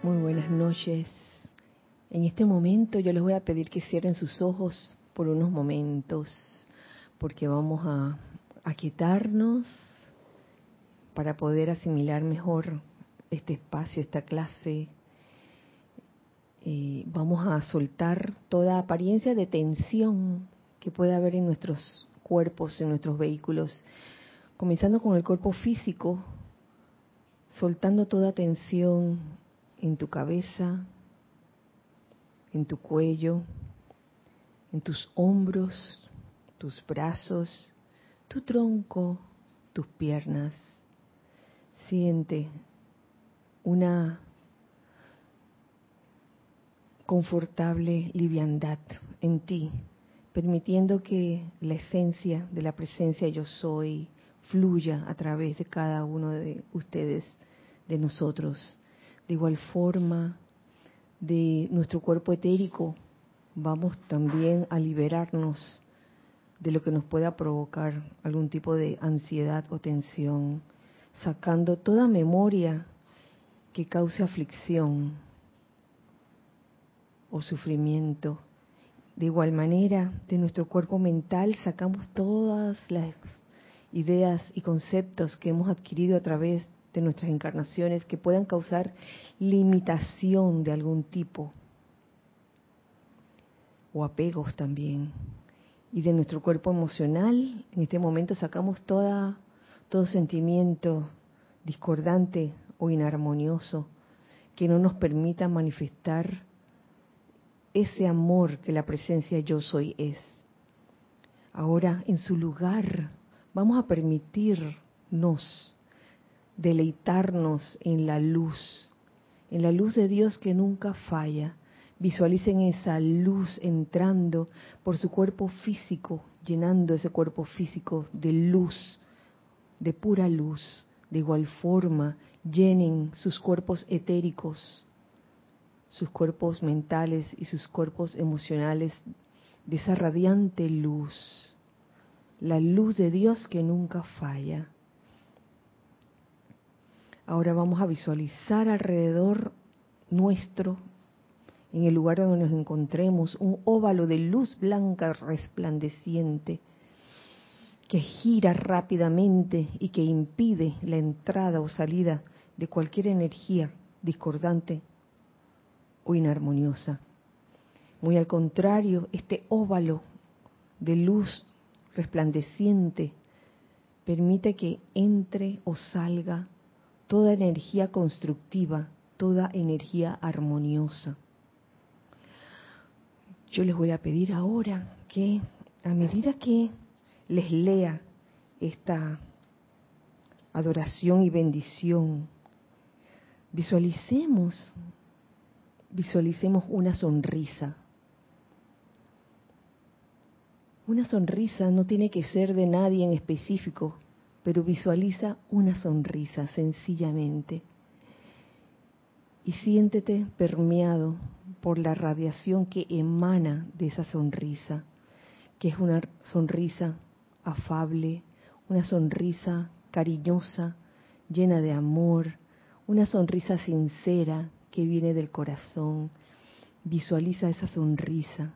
Muy buenas noches. En este momento yo les voy a pedir que cierren sus ojos por unos momentos, porque vamos a aquietarnos para poder asimilar mejor este espacio, esta clase. Eh, vamos a soltar toda apariencia de tensión que pueda haber en nuestros cuerpos, en nuestros vehículos, comenzando con el cuerpo físico, soltando toda tensión en tu cabeza, en tu cuello, en tus hombros, tus brazos, tu tronco, tus piernas. Siente una confortable liviandad en ti, permitiendo que la esencia de la presencia yo soy fluya a través de cada uno de ustedes, de nosotros. De igual forma, de nuestro cuerpo etérico, vamos también a liberarnos de lo que nos pueda provocar algún tipo de ansiedad o tensión, sacando toda memoria que cause aflicción o sufrimiento. De igual manera, de nuestro cuerpo mental sacamos todas las ideas y conceptos que hemos adquirido a través de nuestras encarnaciones que puedan causar limitación de algún tipo o apegos también. Y de nuestro cuerpo emocional, en este momento sacamos toda, todo sentimiento discordante o inarmonioso que no nos permita manifestar ese amor que la presencia yo soy es. Ahora, en su lugar, vamos a permitirnos deleitarnos en la luz, en la luz de Dios que nunca falla. Visualicen esa luz entrando por su cuerpo físico, llenando ese cuerpo físico de luz, de pura luz. De igual forma, llenen sus cuerpos etéricos, sus cuerpos mentales y sus cuerpos emocionales de esa radiante luz, la luz de Dios que nunca falla. Ahora vamos a visualizar alrededor nuestro, en el lugar donde nos encontremos, un óvalo de luz blanca resplandeciente que gira rápidamente y que impide la entrada o salida de cualquier energía discordante o inarmoniosa. Muy al contrario, este óvalo de luz resplandeciente permite que entre o salga toda energía constructiva, toda energía armoniosa. Yo les voy a pedir ahora que a medida que les lea esta adoración y bendición, visualicemos, visualicemos una sonrisa. Una sonrisa no tiene que ser de nadie en específico, pero visualiza una sonrisa sencillamente y siéntete permeado por la radiación que emana de esa sonrisa, que es una sonrisa afable, una sonrisa cariñosa, llena de amor, una sonrisa sincera que viene del corazón. Visualiza esa sonrisa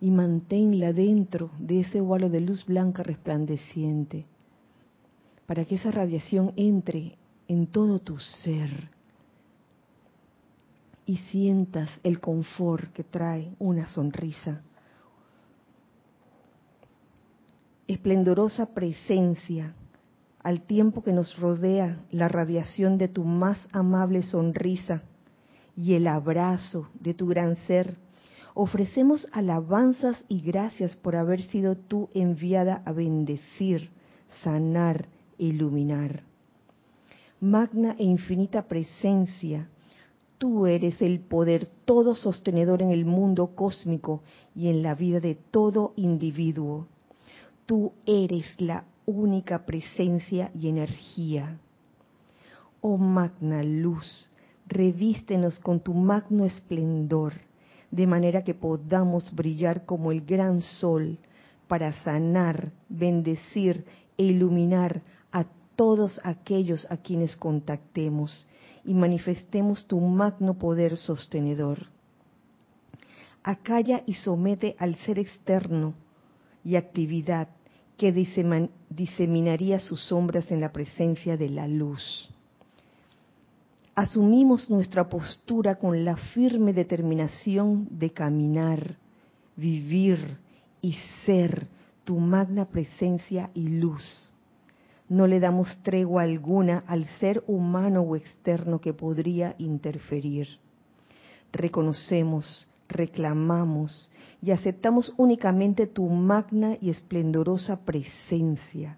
y manténla dentro de ese óvalo de luz blanca resplandeciente para que esa radiación entre en todo tu ser y sientas el confort que trae una sonrisa. Esplendorosa presencia, al tiempo que nos rodea la radiación de tu más amable sonrisa y el abrazo de tu gran ser, ofrecemos alabanzas y gracias por haber sido tú enviada a bendecir, sanar, iluminar. Magna e infinita presencia, tú eres el poder todo sostenedor en el mundo cósmico y en la vida de todo individuo. Tú eres la única presencia y energía. Oh magna luz, revístenos con tu magno esplendor, de manera que podamos brillar como el gran sol para sanar, bendecir e iluminar todos aquellos a quienes contactemos y manifestemos tu magno poder sostenedor. Acalla y somete al ser externo y actividad que diseminaría sus sombras en la presencia de la luz. Asumimos nuestra postura con la firme determinación de caminar, vivir y ser tu magna presencia y luz. No le damos tregua alguna al ser humano o externo que podría interferir. Reconocemos reclamamos y aceptamos únicamente tu magna y esplendorosa presencia,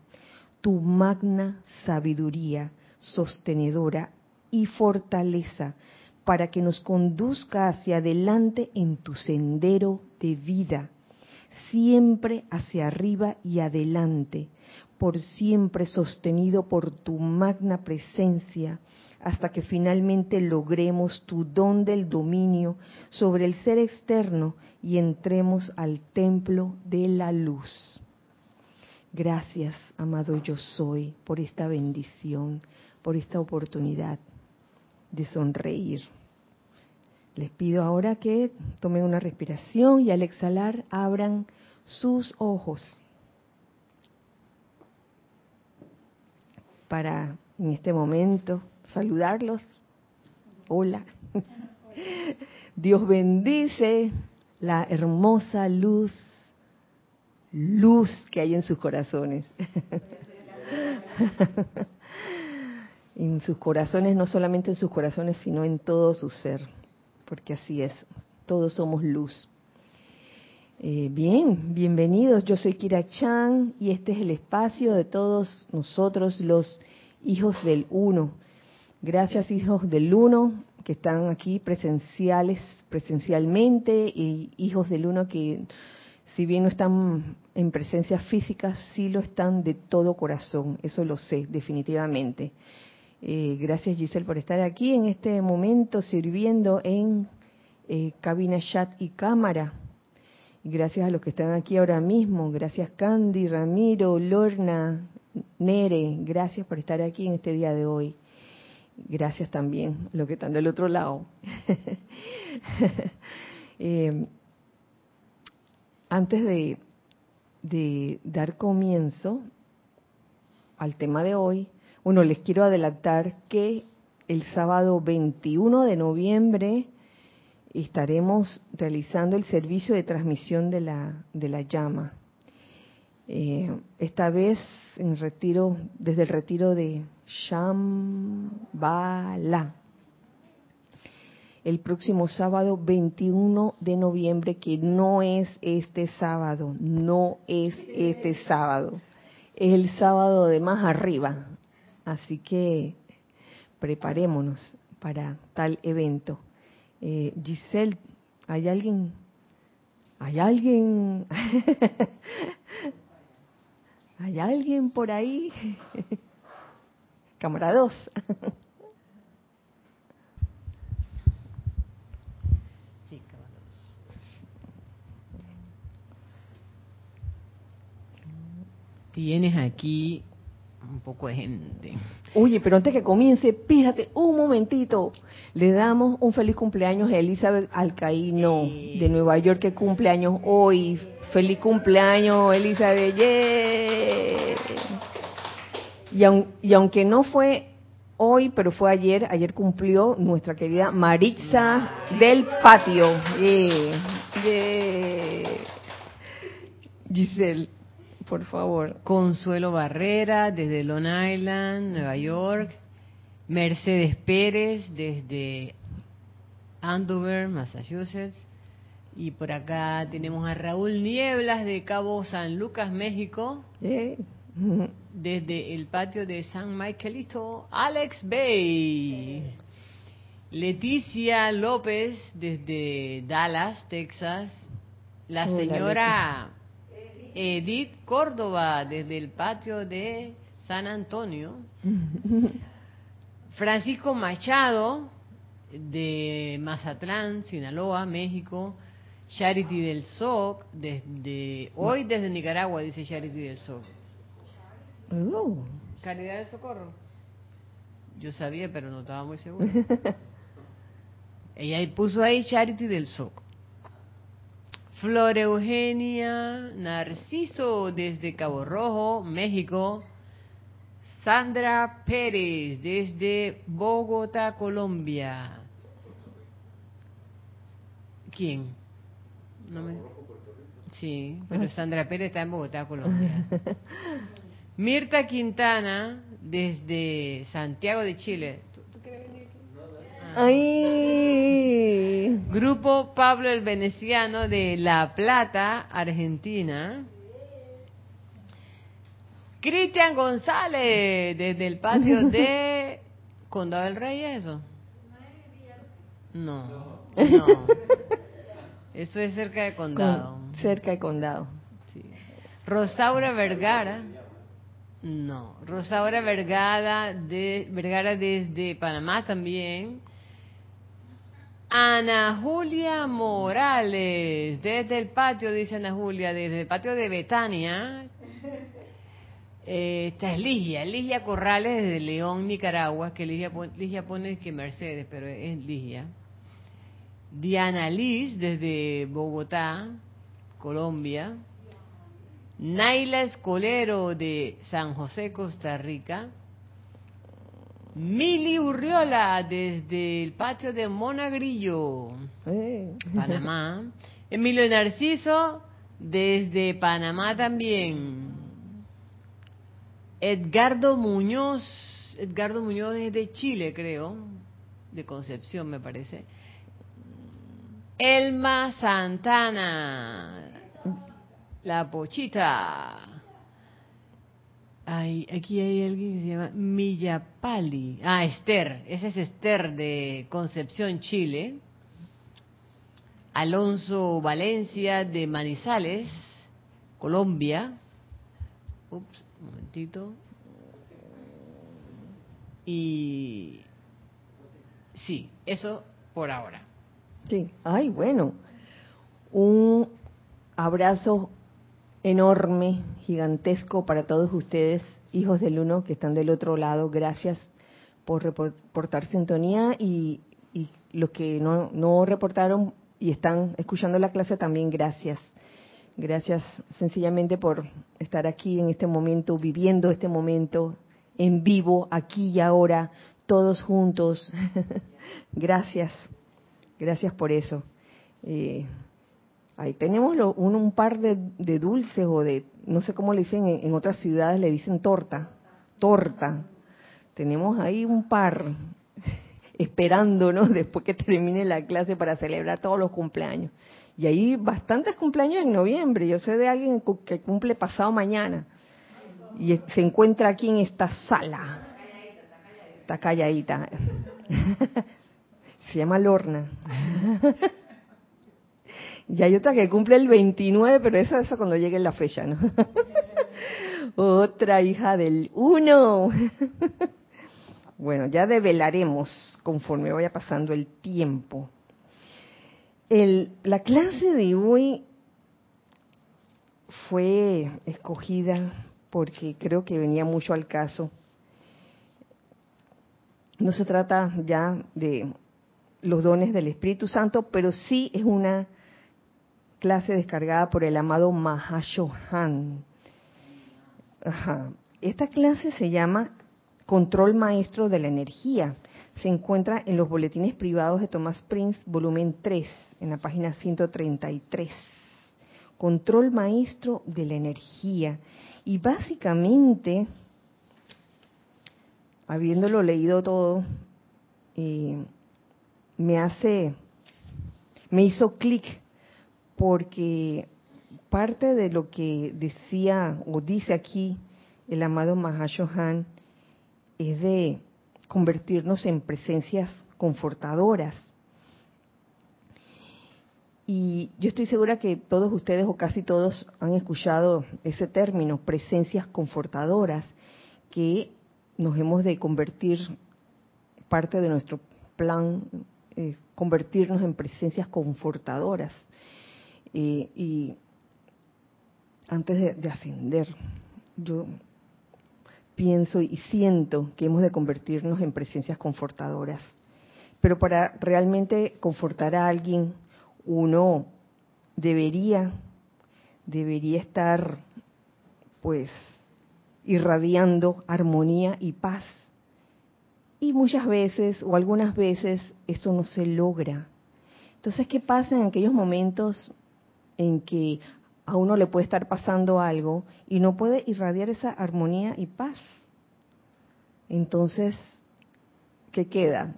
tu magna sabiduría sostenedora y fortaleza para que nos conduzca hacia adelante en tu sendero de vida, siempre hacia arriba y adelante, por siempre sostenido por tu magna presencia, hasta que finalmente logremos tu don del dominio sobre el ser externo y entremos al templo de la luz. Gracias, amado yo soy, por esta bendición, por esta oportunidad de sonreír. Les pido ahora que tomen una respiración y al exhalar abran sus ojos para en este momento saludarlos. Hola. Dios bendice la hermosa luz, luz que hay en sus corazones. en sus corazones, no solamente en sus corazones, sino en todo su ser, porque así es, todos somos luz. Eh, bien, bienvenidos, yo soy Kira Chan y este es el espacio de todos nosotros los hijos del uno. Gracias hijos del uno que están aquí presenciales, presencialmente y hijos del uno que si bien no están en presencia física, sí lo están de todo corazón, eso lo sé definitivamente. Eh, gracias Giselle por estar aquí en este momento sirviendo en eh, cabina chat y cámara. Gracias a los que están aquí ahora mismo. Gracias Candy, Ramiro, Lorna, Nere. Gracias por estar aquí en este día de hoy. Gracias también a los que están del otro lado. Eh, antes de, de dar comienzo al tema de hoy, bueno, les quiero adelantar que el sábado 21 de noviembre estaremos realizando el servicio de transmisión de la, de la llama. Eh, esta vez en retiro, desde el retiro de Shambhala. El próximo sábado 21 de noviembre, que no es este sábado, no es este sábado, es el sábado de más arriba. Así que preparémonos para tal evento. Eh, Giselle, ¿hay alguien? ¿Hay alguien? ¿Hay alguien por ahí? Cámara 2. Sí, cámara 2. Tienes aquí un poco de gente. Oye, pero antes que comience, pídate un momentito. Le damos un feliz cumpleaños a Elizabeth Alcaíno de Nueva York que cumpleaños hoy. Feliz cumpleaños, Elizabeth. Y, y aunque no fue hoy, pero fue ayer, ayer cumplió nuestra querida Maritza del Patio. Giselle, por favor. Consuelo Barrera, desde Long Island, Nueva York. Mercedes Pérez, desde Andover, Massachusetts. Y por acá tenemos a Raúl Nieblas de Cabo San Lucas, México. Desde el patio de San Michaelito, Alex Bay. Leticia López desde Dallas, Texas. La señora Edith Córdoba desde el patio de San Antonio. Francisco Machado de Mazatlán, Sinaloa, México. Charity del SOC, desde hoy desde Nicaragua, dice Charity del SOC. Oh. Caridad del Socorro. Yo sabía, pero no estaba muy segura. Ella puso ahí Charity del Soco. Flor Eugenia Narciso desde Cabo Rojo, México. Sandra Pérez desde Bogotá, Colombia. ¿Quién? No me... Sí, pero Sandra Pérez está en Bogotá, Colombia. Mirta Quintana desde Santiago de Chile. Ay. Grupo Pablo el Veneciano de La Plata, Argentina. Cristian González desde el patio de Condado del Rey, ¿es eso? No, no. Eso es cerca de Condado. cerca de Condado. Sí. Rosaura Vergara. No, Rosaura Vergara, de, Vergara desde Panamá también. Ana Julia Morales, desde el patio, dice Ana Julia, desde el patio de Betania. Eh, esta es Ligia, Ligia Corrales desde León, Nicaragua, que Ligia, Ligia pone que Mercedes, pero es Ligia. Diana Liz desde Bogotá, Colombia. Naila Escolero de San José, Costa Rica. Mili Urriola desde el patio de Monagrillo, Eh. Panamá. Emilio Narciso desde Panamá también. Edgardo Muñoz, Edgardo Muñoz desde Chile, creo, de Concepción me parece. Elma Santana, la pochita. Ay, aquí hay alguien que se llama Millapali. Ah, Esther. Esa es Esther de Concepción, Chile. Alonso Valencia de Manizales, Colombia. Ups, un momentito. Y sí, eso por ahora. Sí. Ay, bueno. Un abrazo enorme, gigantesco para todos ustedes, hijos del uno que están del otro lado. Gracias por reportar sintonía y, y los que no, no reportaron y están escuchando la clase también, gracias. Gracias sencillamente por estar aquí en este momento, viviendo este momento en vivo, aquí y ahora, todos juntos. gracias, gracias por eso. Eh, ahí tenemos un, un, par de, dulces o de, no sé cómo le dicen, en, en otras ciudades le dicen torta, torta. Tenemos ahí un par esperándonos después que termine la clase para celebrar todos los cumpleaños. Y hay bastantes cumpleaños en noviembre. Yo sé de alguien que cumple pasado mañana. Y se encuentra aquí en esta sala. Está calladita. Se llama Lorna. Y hay otra que cumple el 29, pero eso, eso cuando llegue la fecha, ¿no? Otra hija del 1. Bueno, ya develaremos conforme vaya pasando el tiempo. La clase de hoy fue escogida porque creo que venía mucho al caso. No se trata ya de los dones del Espíritu Santo, pero sí es una clase descargada por el amado Mahashohan. Ajá. Esta clase se llama Control Maestro de la Energía. Se encuentra en los boletines privados de Thomas Prince, volumen 3, en la página 133. Control Maestro de la Energía. Y básicamente, habiéndolo leído todo, eh, me hace, me hizo clic porque parte de lo que decía o dice aquí el amado Mahashohan es de convertirnos en presencias confortadoras. Y yo estoy segura que todos ustedes o casi todos han escuchado ese término, presencias confortadoras, que nos hemos de convertir, parte de nuestro plan, eh, convertirnos en presencias confortadoras. Eh, y antes de, de ascender, yo pienso y siento que hemos de convertirnos en presencias confortadoras. Pero para realmente confortar a alguien, uno debería, debería estar, pues, irradiando armonía y paz. Y muchas veces, o algunas veces, eso no se logra. Entonces, ¿qué pasa en aquellos momentos en que a uno le puede estar pasando algo y no puede irradiar esa armonía y paz? Entonces, ¿qué queda?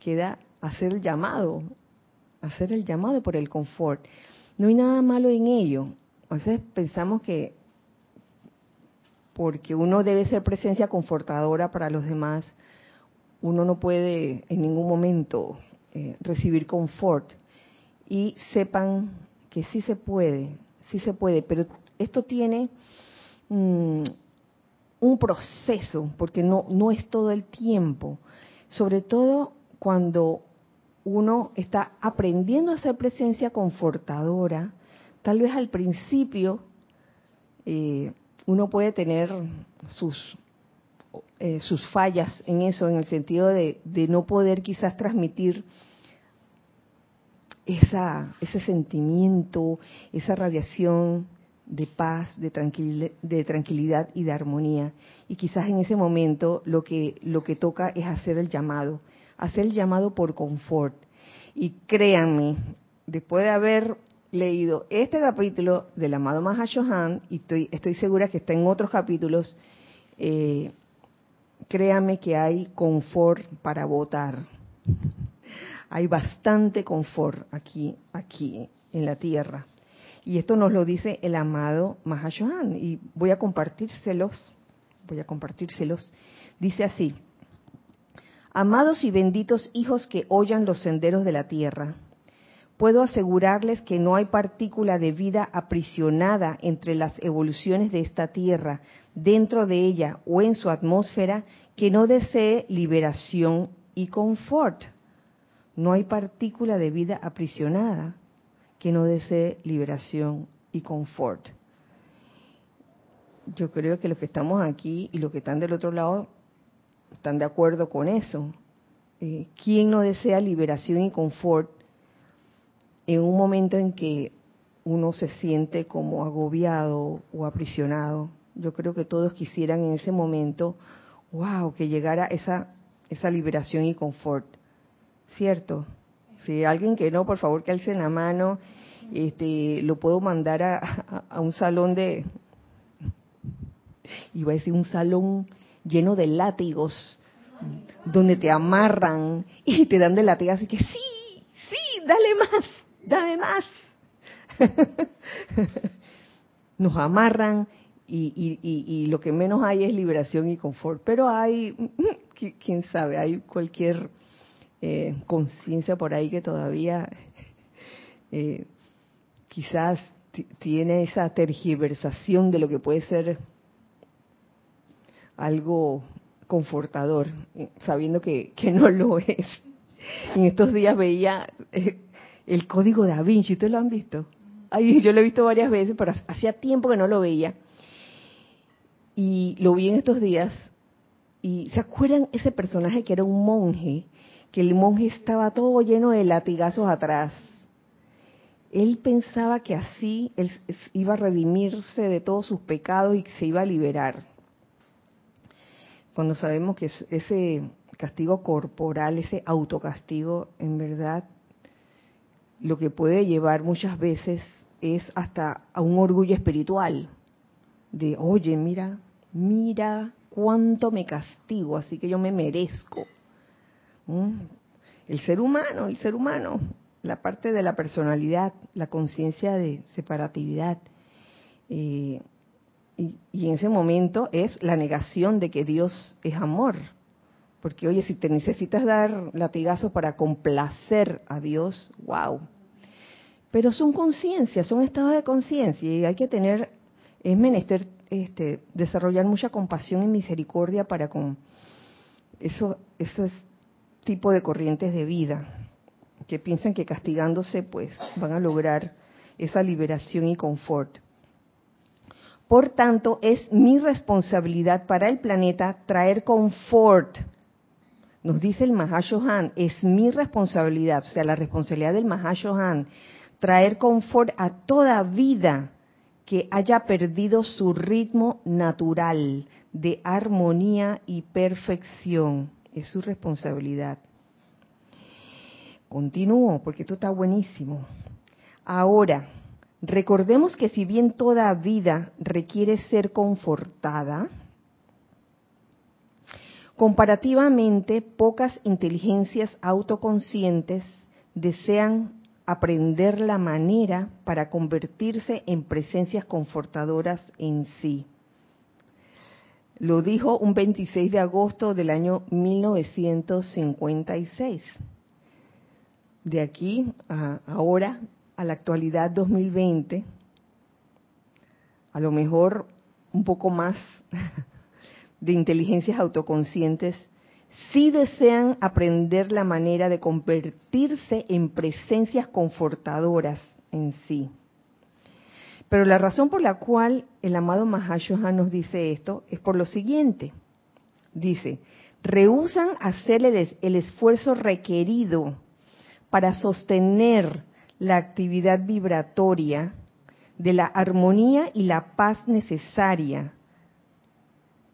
Queda hacer el llamado, hacer el llamado por el confort. No hay nada malo en ello. A veces pensamos que porque uno debe ser presencia confortadora para los demás, uno no puede en ningún momento eh, recibir confort. Y sepan que sí se puede, sí se puede, pero esto tiene mm, un proceso, porque no, no es todo el tiempo, sobre todo cuando uno está aprendiendo a hacer presencia confortadora, tal vez al principio eh, uno puede tener sus, eh, sus fallas en eso, en el sentido de, de no poder quizás transmitir esa, ese sentimiento, esa radiación de paz, de, de tranquilidad y de armonía. Y quizás en ese momento lo que, lo que toca es hacer el llamado, hacer el llamado por confort. Y créanme, después de haber leído este capítulo del amado Mahashohan, y estoy, estoy segura que está en otros capítulos, eh, créanme que hay confort para votar. Hay bastante confort aquí, aquí en la tierra. Y esto nos lo dice el amado Mahashohan, y voy a compartírselos, voy a compartírselos. Dice así, amados y benditos hijos que oyan los senderos de la tierra, puedo asegurarles que no hay partícula de vida aprisionada entre las evoluciones de esta Tierra, dentro de ella o en su atmósfera, que no desee liberación y confort. No hay partícula de vida aprisionada que no desee liberación y confort. Yo creo que los que estamos aquí y los que están del otro lado están de acuerdo con eso. Eh, ¿Quién no desea liberación y confort en un momento en que uno se siente como agobiado o aprisionado. Yo creo que todos quisieran en ese momento, wow, que llegara esa, esa liberación y confort. ¿Cierto? Si alguien que no, por favor que alce la mano, este, lo puedo mandar a, un salón de, iba a decir un salón lleno de látigos, donde te amarran y te dan de látigos, así que sí, sí, dale más dame más. Nos amarran y, lo que menos hay es liberación y confort. Pero hay, quién sabe, hay cualquier eh, conciencia por ahí que todavía eh, quizás tiene esa tergiversación de lo que puede ser algo confortador, sabiendo que, no lo es. En estos días veía eh, el código da Vinci, ¿ustedes lo han visto? Ay, yo lo he visto varias veces, pero hacía tiempo que no lo veía. Y lo vi en estos días. Y ¿se acuerdan ese personaje que era un monje? Que el monje estaba todo lleno de latigazos atrás. Él pensaba que así él iba a redimirse de todos sus pecados y se iba a liberar. Cuando sabemos que ese castigo corporal, ese autocastigo, en verdad lo que puede llevar muchas veces es hasta a un orgullo espiritual, de, oye, mira, mira cuánto me castigo, así que yo me merezco. ¿Mm? El ser humano, el ser humano, la parte de la personalidad, la conciencia de separatividad. Eh, y, y, en ese momento es la negación de que Dios es amor. Porque, oye, si te necesitas dar latigazos para complacer a Dios, wow. Pero son conciencias, son estados de conciencia y hay que tener, es menester este, desarrollar mucha compasión y misericordia para con eso, esos tipos de corrientes de vida que piensan que castigándose pues van a lograr esa liberación y confort. Por tanto, es mi responsabilidad para el planeta traer confort. Nos dice el Mahashohan, es mi responsabilidad, o sea, la responsabilidad del Mahashohan, traer confort a toda vida que haya perdido su ritmo natural de armonía y perfección. Es su responsabilidad. Continúo, porque esto está buenísimo. Ahora, recordemos que si bien toda vida requiere ser confortada, comparativamente pocas inteligencias autoconscientes desean aprender la manera para convertirse en presencias confortadoras en sí. Lo dijo un 26 de agosto del año 1956 de aquí a ahora, a la actualidad 2020, a lo mejor un poco más de inteligencias autoconscientes, sí desean aprender la manera de convertirse en presencias confortadoras en sí. Pero la razón por la cual el amado Mahashohan nos dice esto es por lo siguiente. Dice, rehusan hacerle el esfuerzo requerido para sostener la actividad vibratoria de la armonía y la paz necesaria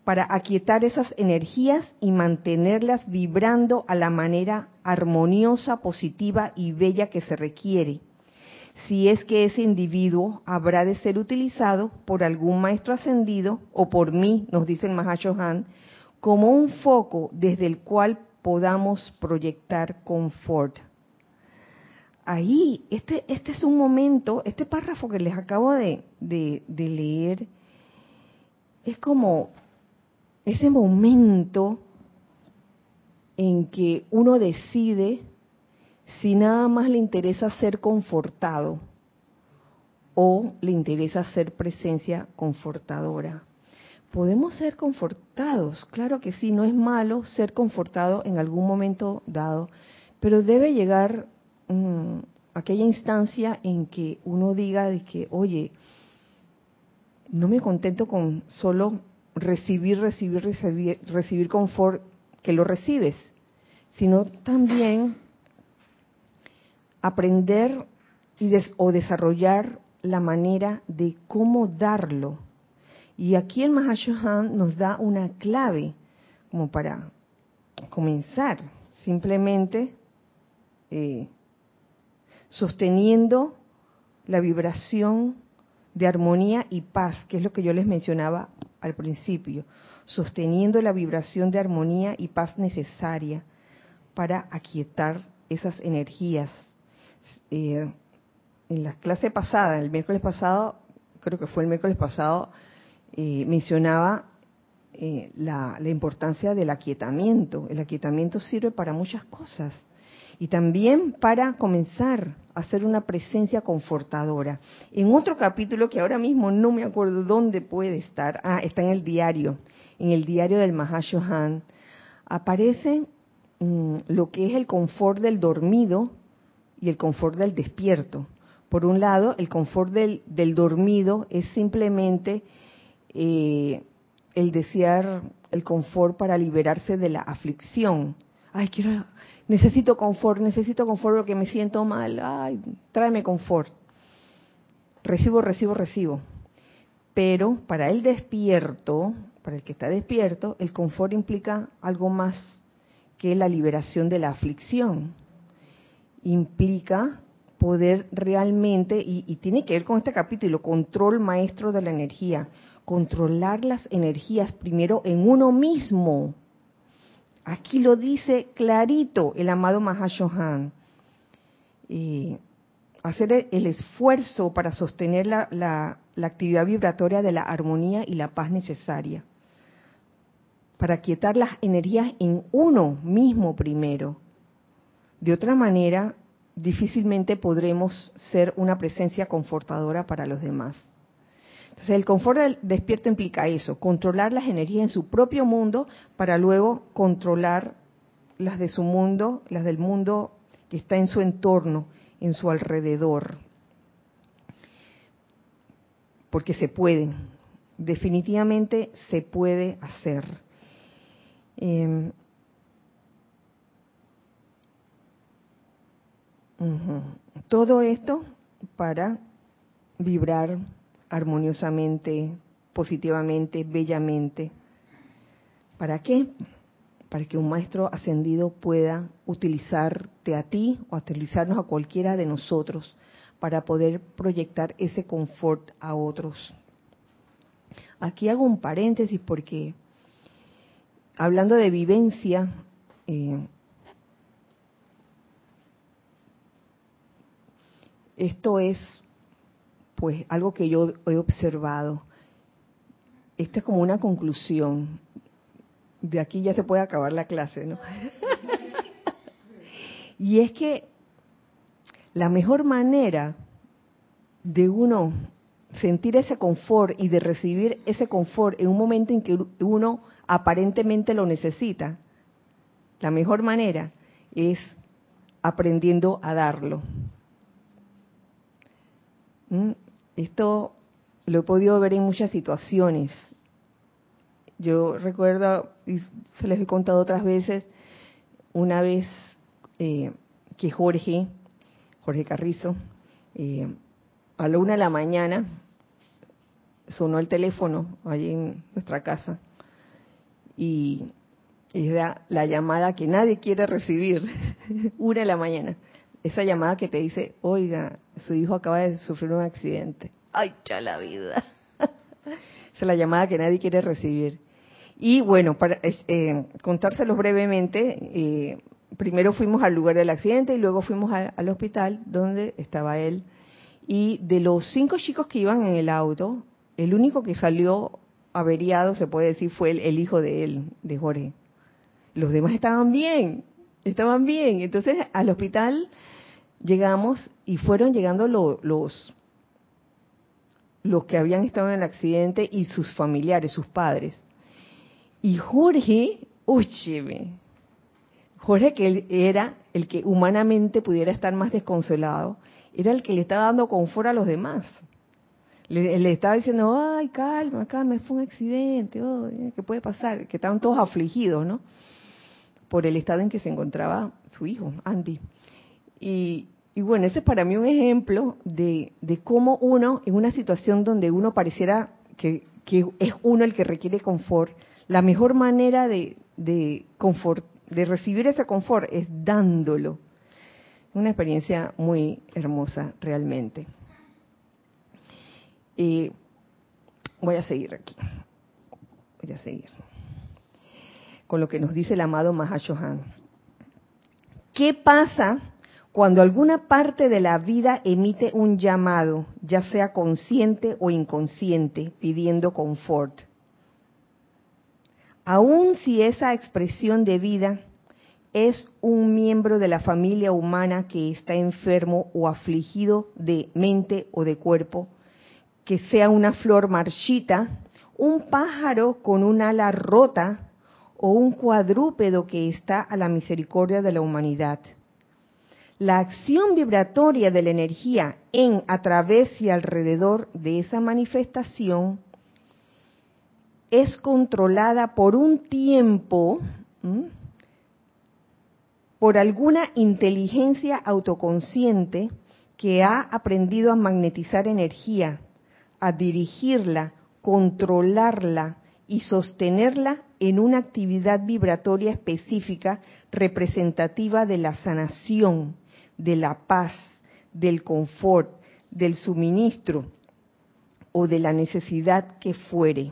para aquietar esas energías y mantenerlas vibrando a la manera armoniosa, positiva y bella que se requiere. Si es que ese individuo habrá de ser utilizado por algún maestro ascendido o por mí, nos dice el Mahashohan, como un foco desde el cual podamos proyectar confort. Ahí, este, este es un momento, este párrafo que les acabo de, de, leer, es como ese momento en que uno decide si nada más le interesa ser confortado o le interesa ser presencia confortadora. Podemos ser confortados, claro que sí, no es malo ser confortado en algún momento dado, pero debe llegar Mm, aquella instancia en que uno diga de que, oye, no me contento con solo recibir, recibir, recibir, recibir confort, que lo recibes, sino también aprender y o desarrollar la manera de cómo darlo. Y aquí el Mahashohan nos da una clave como para comenzar. Simplemente eh, sosteniendo la vibración de armonía y paz, que es lo que yo les mencionaba al principio, sosteniendo la vibración de armonía y paz necesaria para aquietar esas energías. En la clase pasada, el miércoles pasado, creo que fue el miércoles pasado, mencionaba eh, la importancia del aquietamiento. El aquietamiento sirve para muchas cosas y también para comenzar a ser una presencia confortadora. En otro capítulo que ahora mismo no me acuerdo dónde puede estar, ah, está en el diario, en el diario del Mahashohan, aparece mm, lo que es el confort del dormido y el confort del despierto. Por un lado, el confort del, dormido es simplemente eh, el desear el confort para liberarse de la aflicción. Ay, quiero necesito confort, necesito confort porque me siento mal, ay, tráeme confort. Recibo, recibo, recibo. Pero para el despierto, para el que está despierto, el confort implica algo más que la liberación de la aflicción. Implica poder realmente, y, tiene que ver con este capítulo, control maestro de la energía, controlar las energías primero en uno mismo, Aquí lo dice clarito el amado Mahashohan. hacer el esfuerzo para sostener la, la, actividad vibratoria de la armonía y la paz necesaria. Para quietar las energías en uno mismo primero. De otra manera, difícilmente podremos ser una presencia confortadora para los demás. Entonces, el confort del despierto implica eso, controlar las energías en su propio mundo para luego controlar las de su mundo, las del mundo que está en su entorno, en su alrededor. Porque se pueden, definitivamente se puede hacer. Todo esto para vibrar armoniosamente, positivamente, bellamente. ¿Para qué? Para que un maestro ascendido pueda utilizarte a ti o utilizarnos a cualquiera de nosotros para poder proyectar ese confort a otros. Aquí hago un paréntesis porque hablando de vivencia, eh, esto es pues algo que yo he observado. Esta es como una conclusión. De aquí ya se puede acabar la clase, ¿no? y es que la mejor manera de uno sentir ese confort y de recibir ese confort en un momento en que uno aparentemente lo necesita, la mejor manera es aprendiendo a darlo. ¿Mm? Esto lo he podido ver en muchas situaciones. Yo recuerdo, y se les he contado otras veces, una vez eh, que Jorge, Jorge Carrizo, eh, a la una de la mañana sonó el teléfono allí en nuestra casa y era la llamada que nadie quiere recibir, una de la mañana. Esa llamada que te dice, oiga, su hijo acaba de sufrir un accidente ay, ya la vida. Esa es la llamada que nadie quiere recibir. Y bueno, para eh, contárselos brevemente, eh, primero fuimos al lugar del accidente y luego fuimos al hospital donde estaba él. Y de los cinco chicos que iban en el auto, el único que salió averiado, se puede decir, fue el, hijo de él, de Jorge. Los demás estaban bien, estaban bien. Entonces al hospital llegamos y fueron llegando los los que habían estado en el accidente y sus familiares, sus padres. Y Jorge, óyeme, Jorge que era el que humanamente pudiera estar más desconsolado, era el que le estaba dando confort a los demás. Le, estaba diciendo, ay, calma, calma, fue un accidente, oh, ¿qué puede pasar? Que estaban todos afligidos, ¿no? Por el estado en que se encontraba su hijo, Andy. Y, bueno, ese es para mí un ejemplo de, cómo uno, en una situación donde uno pareciera que, es uno el que requiere confort, la mejor manera de recibir ese confort es dándolo. Una experiencia muy hermosa realmente. Y voy a seguir aquí. Voy a seguir. Con lo que nos dice el amado Mahashohan. ¿Qué pasa cuando alguna parte de la vida emite un llamado, ya sea consciente o inconsciente, pidiendo confort. Aun si esa expresión de vida es un miembro de la familia humana que está enfermo o afligido de mente o de cuerpo, que sea una flor marchita, un pájaro con un ala rota o un cuadrúpedo que está a la misericordia de la humanidad la acción vibratoria de la energía en, a través y alrededor de esa manifestación es controlada por un tiempo por alguna inteligencia autoconsciente que ha aprendido a magnetizar energía, a dirigirla, controlarla y sostenerla en una actividad vibratoria específica representativa de la sanación, de la paz, del confort, del suministro o de la necesidad que fuere.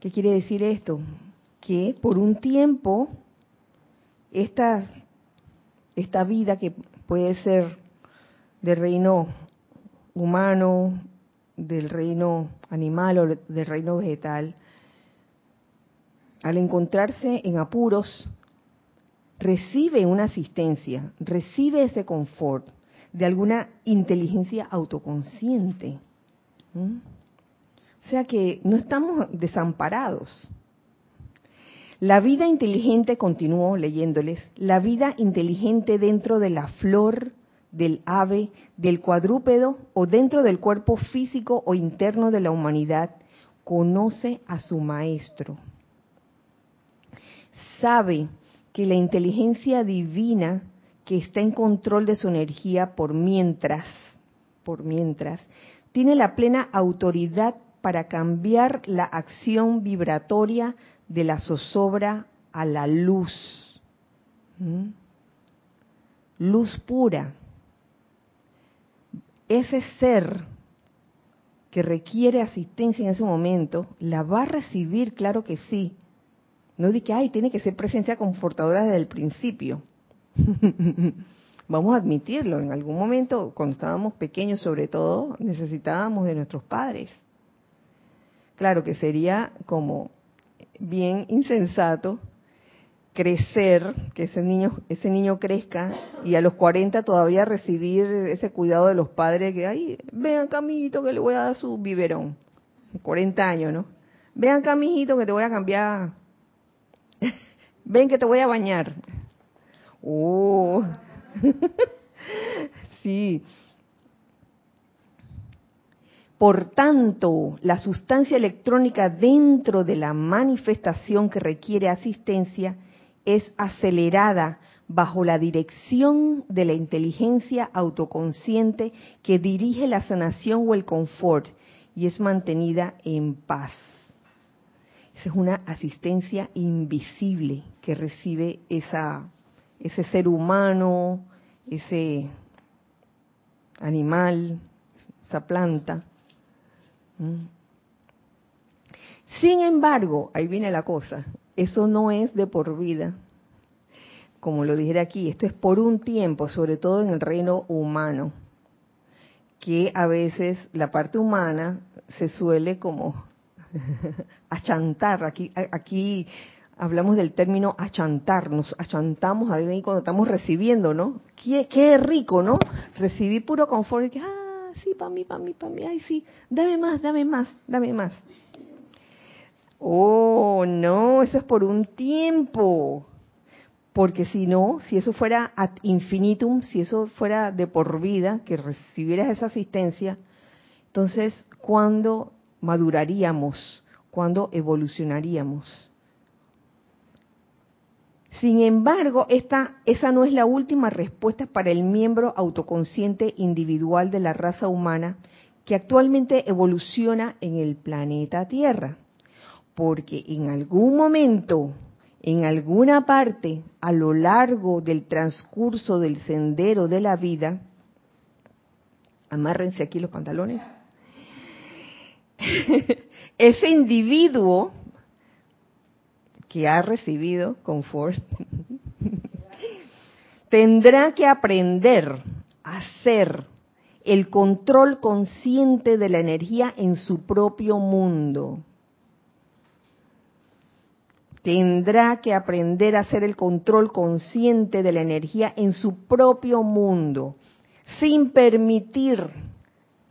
¿Qué quiere decir esto? Que por un tiempo esta, esta vida que puede ser del reino humano, del reino animal o del reino vegetal, al encontrarse en apuros, recibe una asistencia, recibe ese confort de alguna inteligencia autoconsciente. O sea que no estamos desamparados. La vida inteligente, continúo leyéndoles, la vida inteligente dentro de la flor del ave, del cuadrúpedo o dentro del cuerpo físico o interno de la humanidad, conoce a su maestro. Sabe que la inteligencia divina que está en control de su energía por mientras, por mientras, tiene la plena autoridad para cambiar la acción vibratoria de la zozobra a la luz. ¿Mm? Luz pura. Ese ser que requiere asistencia en ese momento, la va a recibir, claro que sí. No di que, ay, tiene que ser presencia confortadora desde el principio. Vamos a admitirlo, en algún momento, cuando estábamos pequeños sobre todo, necesitábamos de nuestros padres. Claro que sería como bien insensato crecer, que ese niño, ese niño crezca y a los 40 todavía recibir ese cuidado de los padres que, ay, vean camito que le voy a dar su biberón. 40 años, ¿no? Vean camijito que te voy a cambiar. Ven que te voy a bañar. Oh. sí. Por tanto, la sustancia electrónica dentro de la manifestación que requiere asistencia es acelerada bajo la dirección de la inteligencia autoconsciente que dirige la sanación o el confort y es mantenida en paz. Es una asistencia invisible que recibe ese ser humano, ese animal, esa planta. Sin embargo, ahí viene la cosa, eso no es de por vida. Como lo dijera aquí, esto es por un tiempo, sobre todo en el reino humano, que a veces la parte humana se suele como achantar. Aquí, aquí hablamos del término achantar, nos achantamos ahí cuando estamos recibiendo, ¿no? Qué, qué rico, ¿no? Recibir puro confort y que, ah, sí, para mí, para mí, para mí, ay, sí, dame más, dame más, dame más. Oh, no, eso es por un tiempo. Porque si no, si eso fuera ad infinitum, si eso fuera de por vida, que recibieras esa asistencia, entonces, ¿cuándo maduraríamos? ¿Cuándo evolucionaríamos? Sin embargo, esa no es la última respuesta para el miembro autoconsciente individual de la raza humana que actualmente evoluciona en el planeta Tierra porque en algún momento, en alguna parte, a lo largo del transcurso del sendero de la vida, amárrense aquí los pantalones, ese individuo que ha recibido confort tendrá que aprender a ser el control consciente de la energía en su propio mundo. Tendrá que aprender a hacer el control consciente de la energía en su propio mundo, sin permitir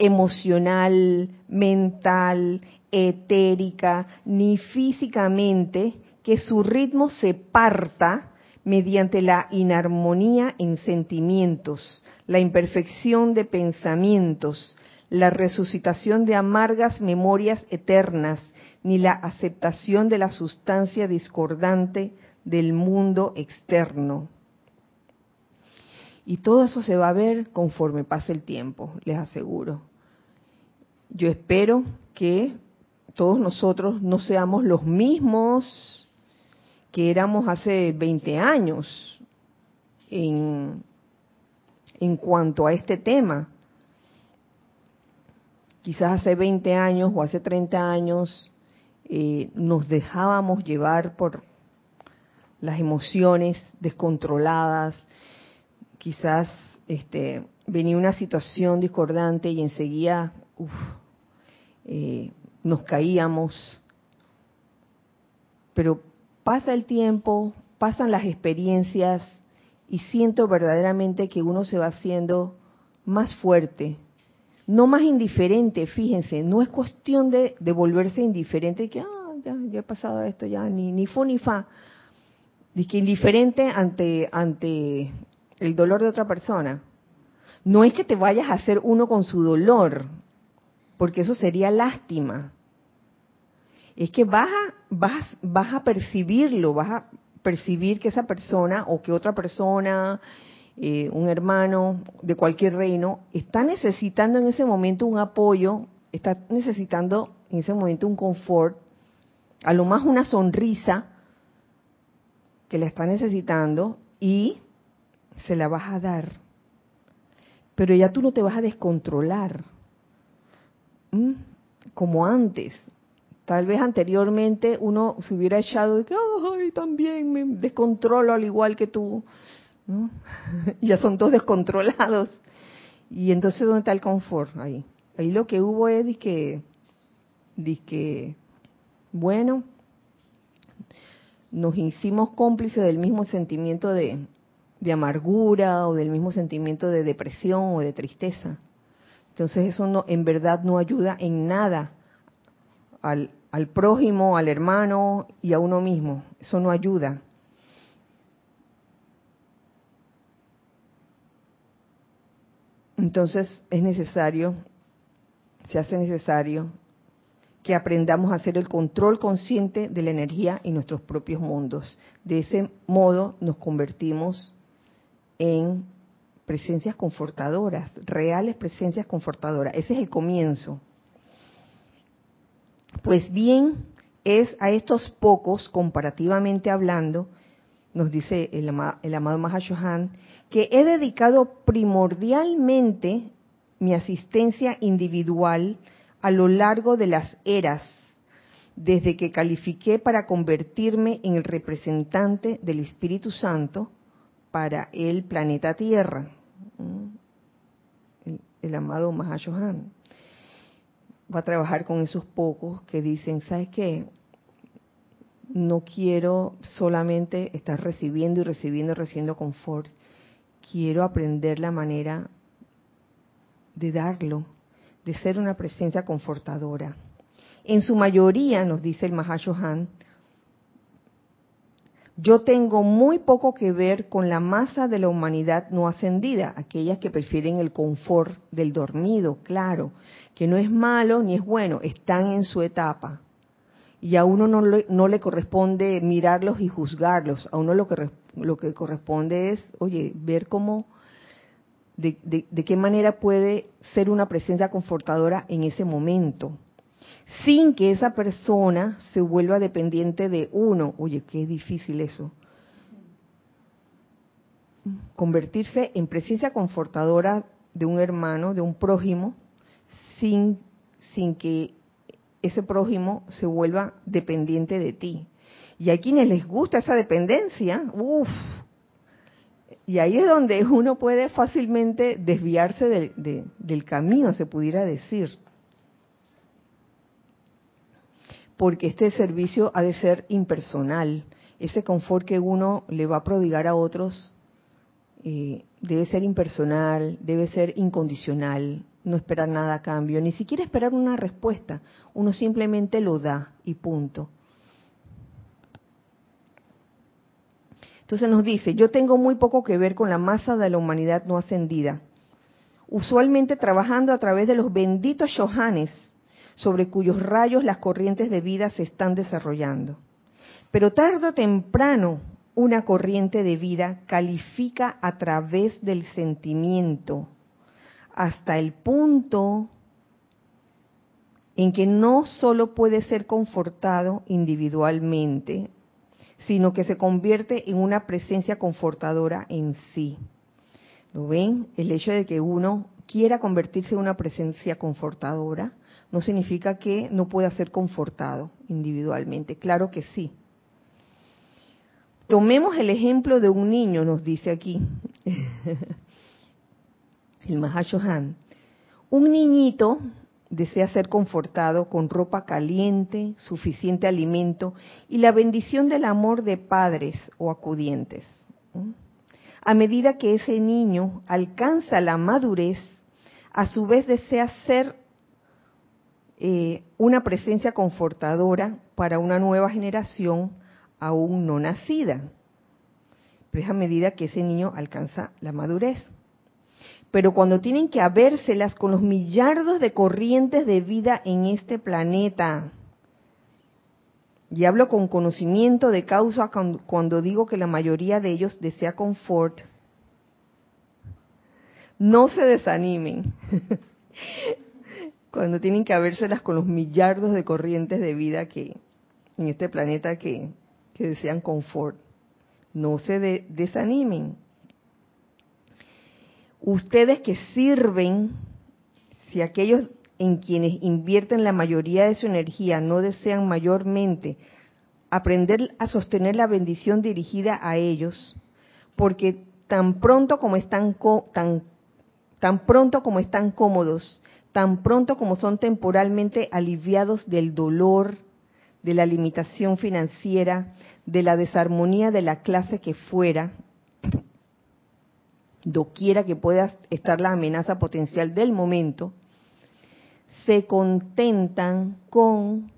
emocional, mental, etérica, ni físicamente que su ritmo se parta mediante la inarmonía en sentimientos, la imperfección de pensamientos, la resucitación de amargas memorias eternas ni la aceptación de la sustancia discordante del mundo externo. Y todo eso se va a ver conforme pase el tiempo, les aseguro. Yo espero que todos nosotros no seamos los mismos que éramos hace 20 años en, en cuanto a este tema. Quizás hace 20 años o hace 30 años eh, nos dejábamos llevar por las emociones descontroladas, quizás este, venía una situación discordante y enseguida eh, nos caíamos, pero pasa el tiempo, pasan las experiencias y siento verdaderamente que uno se va haciendo más fuerte, no más indiferente, fíjense, no es cuestión de, volverse indiferente, que ah, ya, ya he pasado esto, ya ni, ni fu ni fa. Dice que indiferente ante, ante el dolor de otra persona. No es que te vayas a hacer uno con su dolor, porque eso sería lástima. Es que vas a, vas, vas a percibirlo, vas a percibir que esa persona o que otra persona, eh, un hermano de cualquier reino, está necesitando en ese momento un apoyo, está necesitando en ese momento un confort, a lo más una sonrisa que le está necesitando y se la vas a dar. Pero ya tú no te vas a descontrolar como antes. Tal vez anteriormente uno se hubiera echado de que, ay, también me descontrolo al igual que tú. ya son todos descontrolados. Y entonces, ¿dónde está el confort? Ahí. Ahí lo que hubo es que, que, bueno, nos hicimos cómplices del mismo sentimiento de, de amargura o del mismo sentimiento de depresión o de tristeza. Entonces eso no, en verdad no ayuda en nada al, al prójimo, al hermano y a uno mismo. Eso no ayuda. Entonces es necesario, se hace necesario que aprendamos a hacer el control consciente de la energía en nuestros propios mundos. De ese modo nos convertimos en presencias confortadoras, reales presencias confortadoras. Ese es el comienzo. Pues bien, es a estos pocos, comparativamente hablando, nos dice el, el amado Mahashohan, que he dedicado primordialmente mi asistencia individual a lo largo de las eras, desde que califiqué para convertirme en el representante del Espíritu Santo para el planeta Tierra, el, amado Mahashohan. Va a trabajar con esos pocos que dicen, ¿sabes qué? No quiero solamente estar recibiendo y recibiendo y recibiendo confort. Quiero aprender la manera de darlo, de ser una presencia confortadora. En su mayoría, nos dice el Mahashohan, yo tengo muy poco que ver con la masa de la humanidad no ascendida, aquellas que prefieren el confort del dormido, claro, que no es malo ni es bueno, están en su etapa. Y a uno no le, no le corresponde mirarlos y juzgarlos, a uno lo que, corresponde es, oye, ver cómo, de, de qué manera puede ser una presencia confortadora en ese momento sin que esa persona se vuelva dependiente de uno. Oye, qué difícil eso. Convertirse en presencia confortadora de un hermano, de un prójimo, sin, sin que ese prójimo se vuelva dependiente de ti. Y a quienes les gusta esa dependencia, uff, y ahí es donde uno puede fácilmente desviarse del camino, se pudiera decir. Porque este servicio ha de ser impersonal. Ese confort que uno le va a prodigar a otros eh, debe ser impersonal, debe ser incondicional, no esperar nada a cambio, ni siquiera esperar una respuesta. Uno simplemente lo da y punto. Entonces nos dice, yo tengo muy poco que ver con la masa de la humanidad no ascendida, usualmente trabajando a través de los benditos shohanes sobre cuyos rayos las corrientes de vida se están desarrollando. Pero tarde o temprano una corriente de vida califica a través del sentimiento hasta el punto en que no solo puede ser confortado individualmente, sino que se convierte en una presencia confortadora en sí. ¿Lo ven? El hecho de que uno quiera convertirse en una presencia confortadora no significa que no pueda ser confortado individualmente. Claro que sí. Tomemos el ejemplo de un niño, nos dice aquí el Mahashohan. Un niñito desea ser confortado con ropa caliente, suficiente alimento y la bendición del amor de padres o acudientes. A medida que ese niño alcanza la madurez, a su vez desea ser eh, una presencia confortadora para una nueva generación aún no nacida, pero a medida que ese niño alcanza la madurez. pero cuando tienen que habérselas con los millardos de corrientes de vida en este planeta. Y hablo con conocimiento de causa cuando digo que la mayoría de ellos desea confort. No se desanimen cuando tienen que habérselas con los millardos de corrientes de vida que en este planeta que, desean confort. No se desanimen ustedes que sirven, si aquellos en quienes invierten la mayoría de su energía no desean mayormente aprender a sostener la bendición dirigida a ellos, porque tan pronto como están tan, tan pronto como están cómodos, tan pronto como son temporalmente aliviados del dolor, de la limitación financiera, de la desarmonía de la clase que fuera, doquiera que pueda estar la amenaza potencial del momento, se contentan con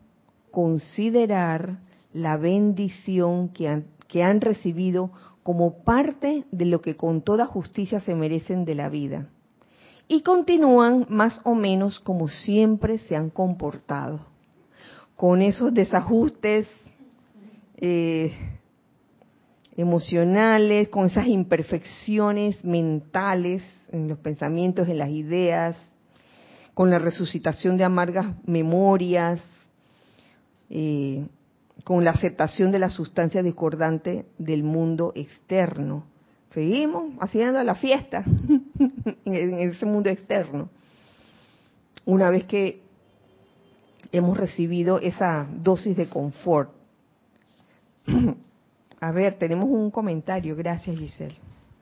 considerar la bendición que han, que han recibido como parte de lo que con toda justicia se merecen de la vida. Y continúan más o menos como siempre se han comportado, con esos desajustes eh, emocionales, con esas imperfecciones mentales en los pensamientos, en las ideas, con la resucitación de amargas memorias, eh, con la aceptación de la sustancia discordante del mundo externo. Seguimos haciendo la fiesta en ese mundo externo. Una vez que hemos recibido esa dosis de confort. A ver, tenemos un comentario. Gracias, Giselle.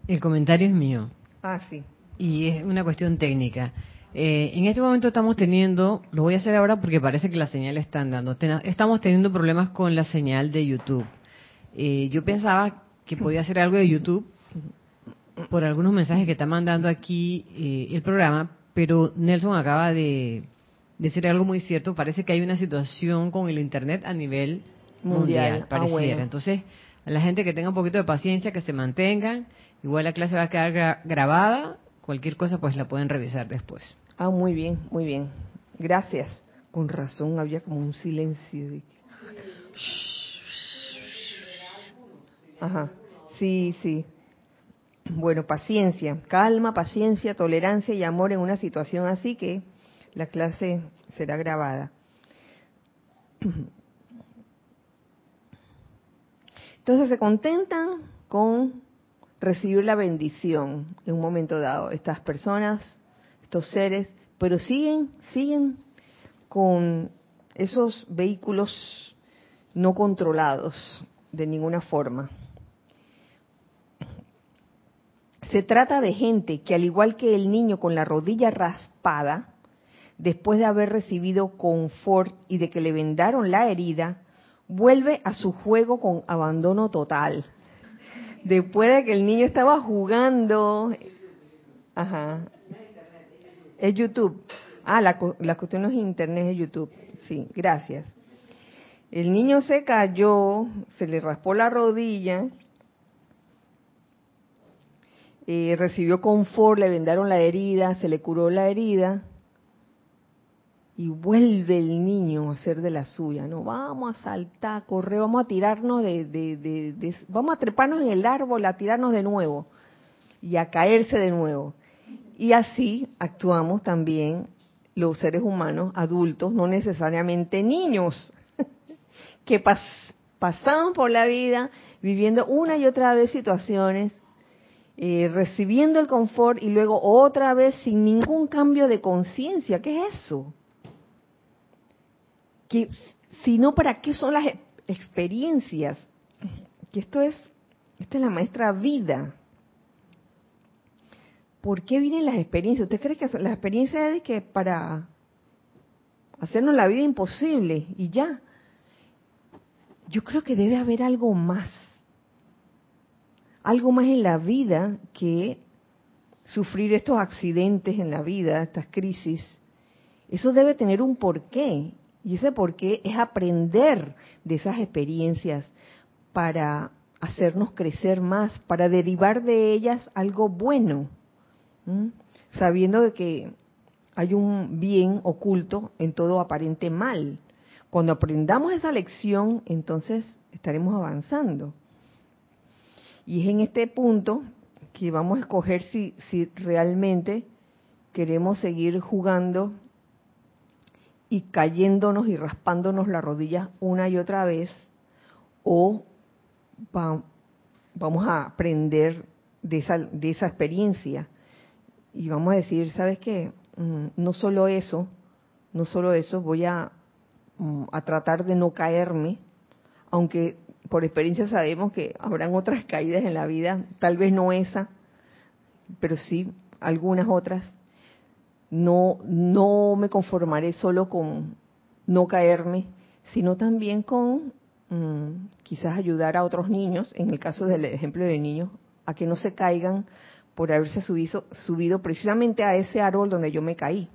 El comentario es mío. Ah, sí. Y es una cuestión técnica. Eh, en este momento estamos teniendo, lo voy a hacer ahora porque parece que la señal está dando. estamos teniendo problemas con la señal de YouTube. Eh, yo pensaba que podía hacer algo de YouTube por algunos mensajes que está mandando aquí eh, el programa, pero Nelson acaba de decir algo muy cierto. Parece que hay una situación con el Internet a nivel mundial, ah, pareciera. Entonces, a la gente que tenga un poquito de paciencia, que se mantengan. Igual la clase va a quedar grabada. Cualquier cosa pues la pueden revisar después. Ah, muy bien, muy bien. Gracias. Con razón había como un silencio. Ajá. Sí, sí. Bueno, paciencia, calma, paciencia, tolerancia y amor en una situación así que la clase será grabada. Entonces se contentan con recibir la bendición en un momento dado, estas personas, estos seres, pero siguen, siguen con esos vehículos no controlados de ninguna forma. Se trata de gente que al igual que el niño con la rodilla raspada, después de haber recibido confort y de que le vendaron la herida, vuelve a su juego con abandono total. Después de que el niño estaba jugando, ajá, es YouTube. Ah, la, la cuestión no es internet, es YouTube. Sí, gracias. El niño se cayó, se le raspó la rodilla, eh, recibió confort, le vendaron la herida, se le curó la herida, y vuelve el niño a hacer de la suya, ¿no? Vamos a saltar, correr, vamos a tirarnos de, de, de, vamos a treparnos en el árbol, a tirarnos de nuevo y a caerse de nuevo. Y así actuamos también los seres humanos, adultos, no necesariamente niños, que pasamos por la vida viviendo una y otra vez situaciones, eh, recibiendo el confort y luego otra vez sin ningún cambio de conciencia. ¿Qué es eso? que si no, ¿para qué son las experiencias? Que esto es, esta es la maestra vida. ¿Por qué vienen las experiencias? ¿Usted cree que las experiencias es que para hacernos la vida imposible y ya? Yo creo que debe haber algo más. Algo más en la vida que sufrir estos accidentes en la vida, estas crisis. Eso debe tener un porqué. Y ese por qué es aprender de esas experiencias para hacernos crecer más, para derivar de ellas algo bueno. sabiendo de que hay un bien oculto en todo aparente mal. Cuando aprendamos esa lección, entonces estaremos avanzando. Y es en este punto que vamos a escoger si, si realmente queremos seguir jugando y cayéndonos y raspándonos la rodilla una y otra vez o vamos a aprender de esa, de esa experiencia y vamos a decir, ¿sabes qué? Mm, no solo eso, no solo eso, voy a, mm, a tratar de no caerme, aunque por experiencia sabemos que habrán otras caídas en la vida, tal vez no esa, pero sí algunas otras. No, no me conformaré solo con no caerme, sino también con mm, quizás ayudar a otros niños, en el caso del ejemplo de niños, a que no se caigan por haberse subido, subido precisamente a ese árbol donde yo me caí.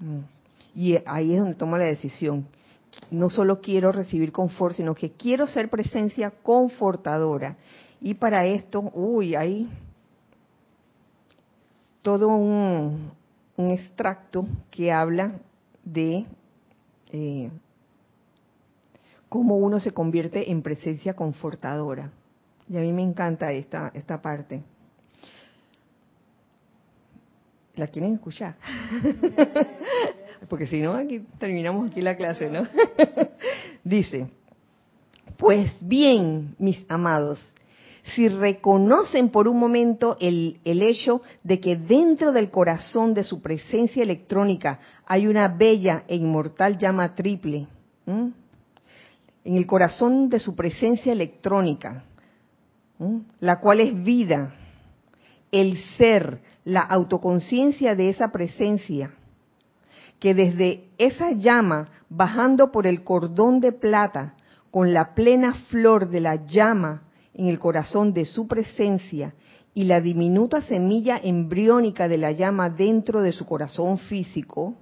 Mm. Y ahí es donde tomo la decisión. No solo quiero recibir confort, sino que quiero ser presencia confortadora. Y para esto, uy, hay todo un, extracto que habla de eh, cómo uno se convierte en presencia confortadora. Y a mí me encanta esta, esta parte. ¿La quieren escuchar? Porque si no, aquí terminamos aquí la clase, ¿no? Dice, pues bien, mis amados, si reconocen por un momento el, el, hecho de que dentro del corazón de su presencia electrónica hay una bella e inmortal llama triple, en el corazón de su presencia electrónica, la cual es vida, el ser, la autoconciencia de esa presencia, que desde esa llama, bajando por el cordón de plata, con la plena flor de la llama en el corazón de su presencia y la diminuta semilla embriónica de la llama dentro de su corazón físico,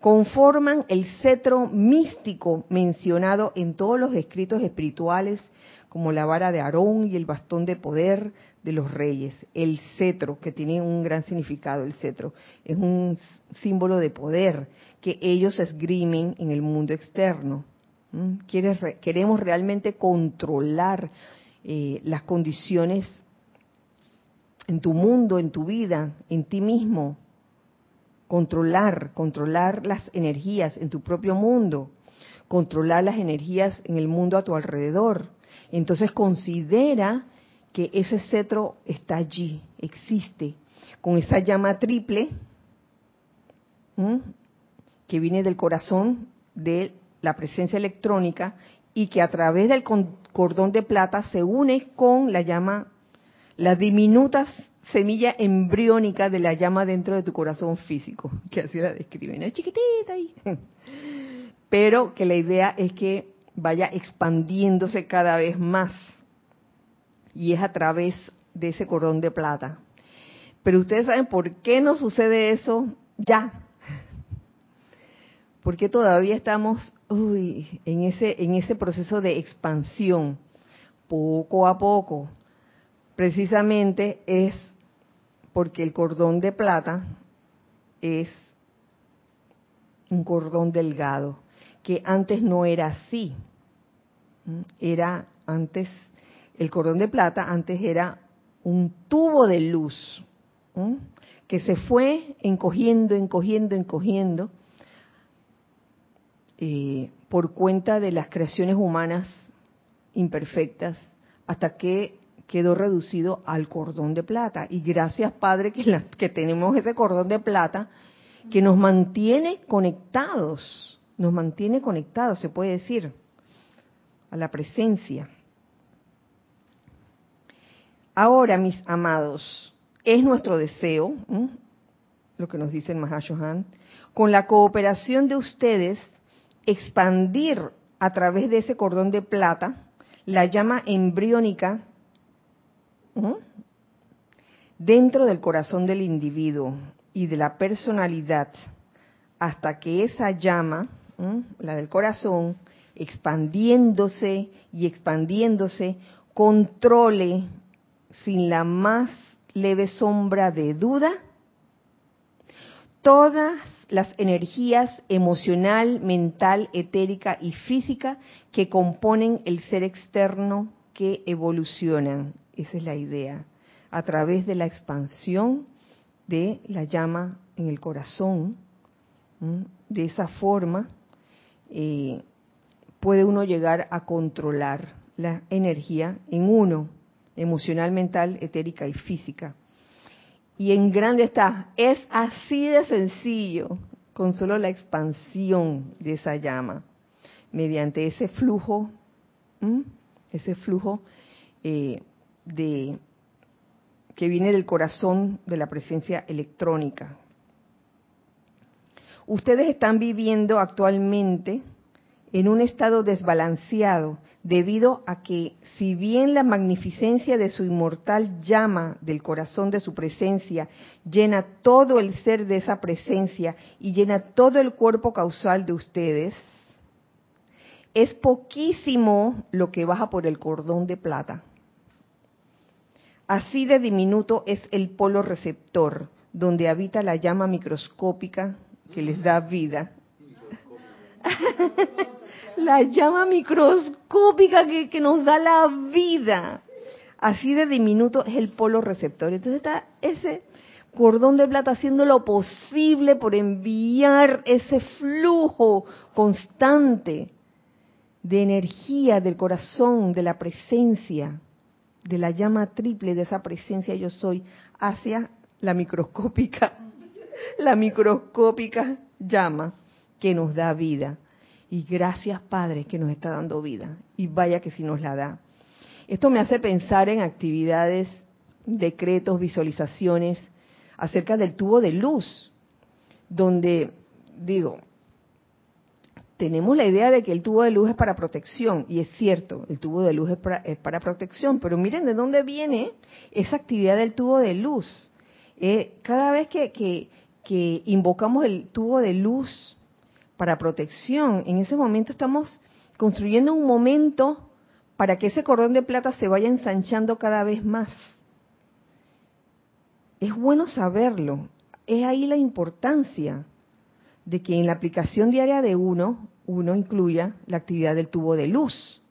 conforman el cetro místico mencionado en todos los escritos espirituales como la vara de Aarón y el bastón de poder de los reyes, el cetro, que tiene un gran significado, el cetro, es un símbolo de poder que ellos esgrimen en el mundo externo. Queremos realmente controlar eh, las condiciones en tu mundo, en tu vida, en ti mismo. Controlar, controlar las energías en tu propio mundo, controlar las energías en el mundo a tu alrededor entonces considera que ese cetro está allí, existe, con esa llama triple que viene del corazón de la presencia electrónica y que a través del cordón de plata se une con la llama, la diminuta semilla embriónica de la llama dentro de tu corazón físico, que así la describen, es chiquitita ahí. Pero que la idea es que vaya expandiéndose cada vez más. Y es a través de ese cordón de plata. Pero ustedes saben por qué no sucede eso ya. Porque todavía estamos en, ese, en ese proceso de expansión, poco a poco. Precisamente es porque el cordón de plata es un cordón delgado que antes no era así. ¿Mm? Era antes, el cordón de plata antes era un tubo de luz ¿Mm? que se fue encogiendo, encogiendo, encogiendo eh, por cuenta de las creaciones humanas imperfectas hasta que quedó reducido al cordón de plata. Y gracias Padre que, que tenemos ese cordón de plata que nos mantiene conectados nos mantiene conectados, se puede decir, a la presencia. Ahora, mis amados, es nuestro deseo, lo que nos dice el Mahashohan, con la cooperación de ustedes, expandir a través de ese cordón de plata la llama embriónica dentro del corazón del individuo y de la personalidad, hasta que esa llama la del corazón, expandiéndose y expandiéndose, controle sin la más leve sombra de duda, todas las energías emocional, mental, etérica y física que componen el ser externo que evolucionan. Esa es la idea. A través de la expansión de la llama en el corazón, de esa forma eh, puede uno llegar a controlar la energía en uno, emocional, mental, etérica y física. Y en grande está, es así de sencillo, con solo la expansión de esa llama, mediante ese flujo, ese flujo eh, de que viene del corazón de la presencia electrónica. Ustedes están viviendo actualmente en un estado desbalanceado debido a que si bien la magnificencia de su inmortal llama del corazón de su presencia llena todo el ser de esa presencia y llena todo el cuerpo causal de ustedes, es poquísimo lo que baja por el cordón de plata. Así de diminuto es el polo receptor, donde habita la llama microscópica que les da vida. la llama microscópica que, que, nos da la vida. Así de diminuto es el polo receptor. Entonces está ese cordón de plata haciendo lo posible por enviar ese flujo constante de energía del corazón, de la presencia, de la llama triple de esa presencia yo soy hacia la microscópica, la microscópica llama que nos da vida. Y gracias Padre que nos está dando vida. Y vaya que si nos la da. Esto me hace pensar en actividades, decretos, visualizaciones acerca del tubo de luz, donde digo, tenemos la idea de que el tubo de luz es para protección, y es cierto, el tubo de luz es para, protección, pero miren de dónde viene esa actividad del tubo de luz. Eh, cada vez que, que invocamos el tubo de luz para protección, en ese momento estamos construyendo un momento para que ese cordón de plata se vaya ensanchando cada vez más. Es bueno saberlo, es ahí la importancia de que en la aplicación diaria de uno, uno incluya la actividad del tubo de luz.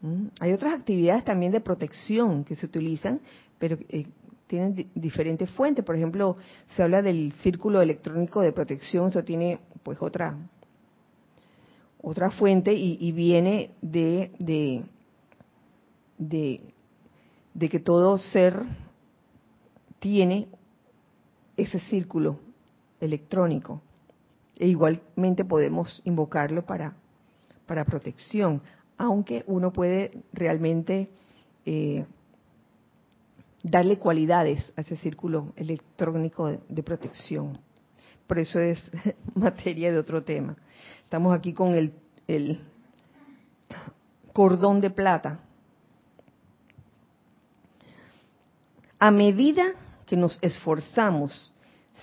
¿Mm? Hay otras actividades también de protección que se utilizan, pero eh, tienen diferentes fuentes. Por ejemplo, se habla del círculo electrónico de protección, eso tiene pues otra otra fuente y, viene de, de, de, de que todo ser tiene ese círculo electrónico. E igualmente podemos invocarlo para, para protección, aunque uno puede realmente eh, darle cualidades a ese círculo electrónico de, protección. Por eso es materia de otro tema. Estamos aquí con el, el cordón de plata. A medida que nos esforzamos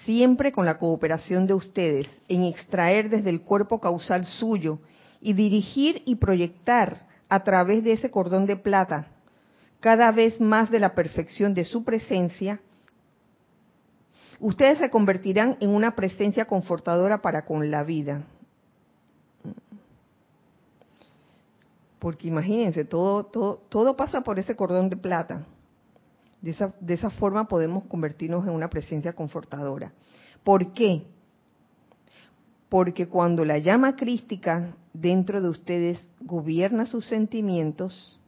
siempre con la cooperación de ustedes, en extraer desde el cuerpo causal suyo y dirigir y proyectar a través de ese cordón de plata cada vez más de la perfección de su presencia, ustedes se convertirán en una presencia confortadora para con la vida. Porque imagínense, todo, todo, todo pasa por ese cordón de plata. De esa, de esa forma podemos convertirnos en una presencia confortadora. ¿Por qué? Porque cuando la llama crística dentro de ustedes gobierna sus sentimientos,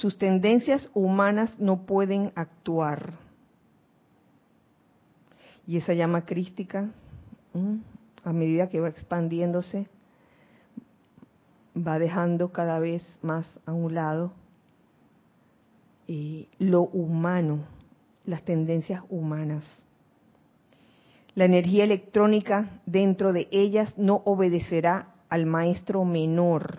sus tendencias humanas no pueden actuar. Y esa llama crística, a medida que va expandiéndose, va dejando cada vez más a un lado eh, lo humano, las tendencias humanas. La energía electrónica dentro de ellas no obedecerá al maestro menor,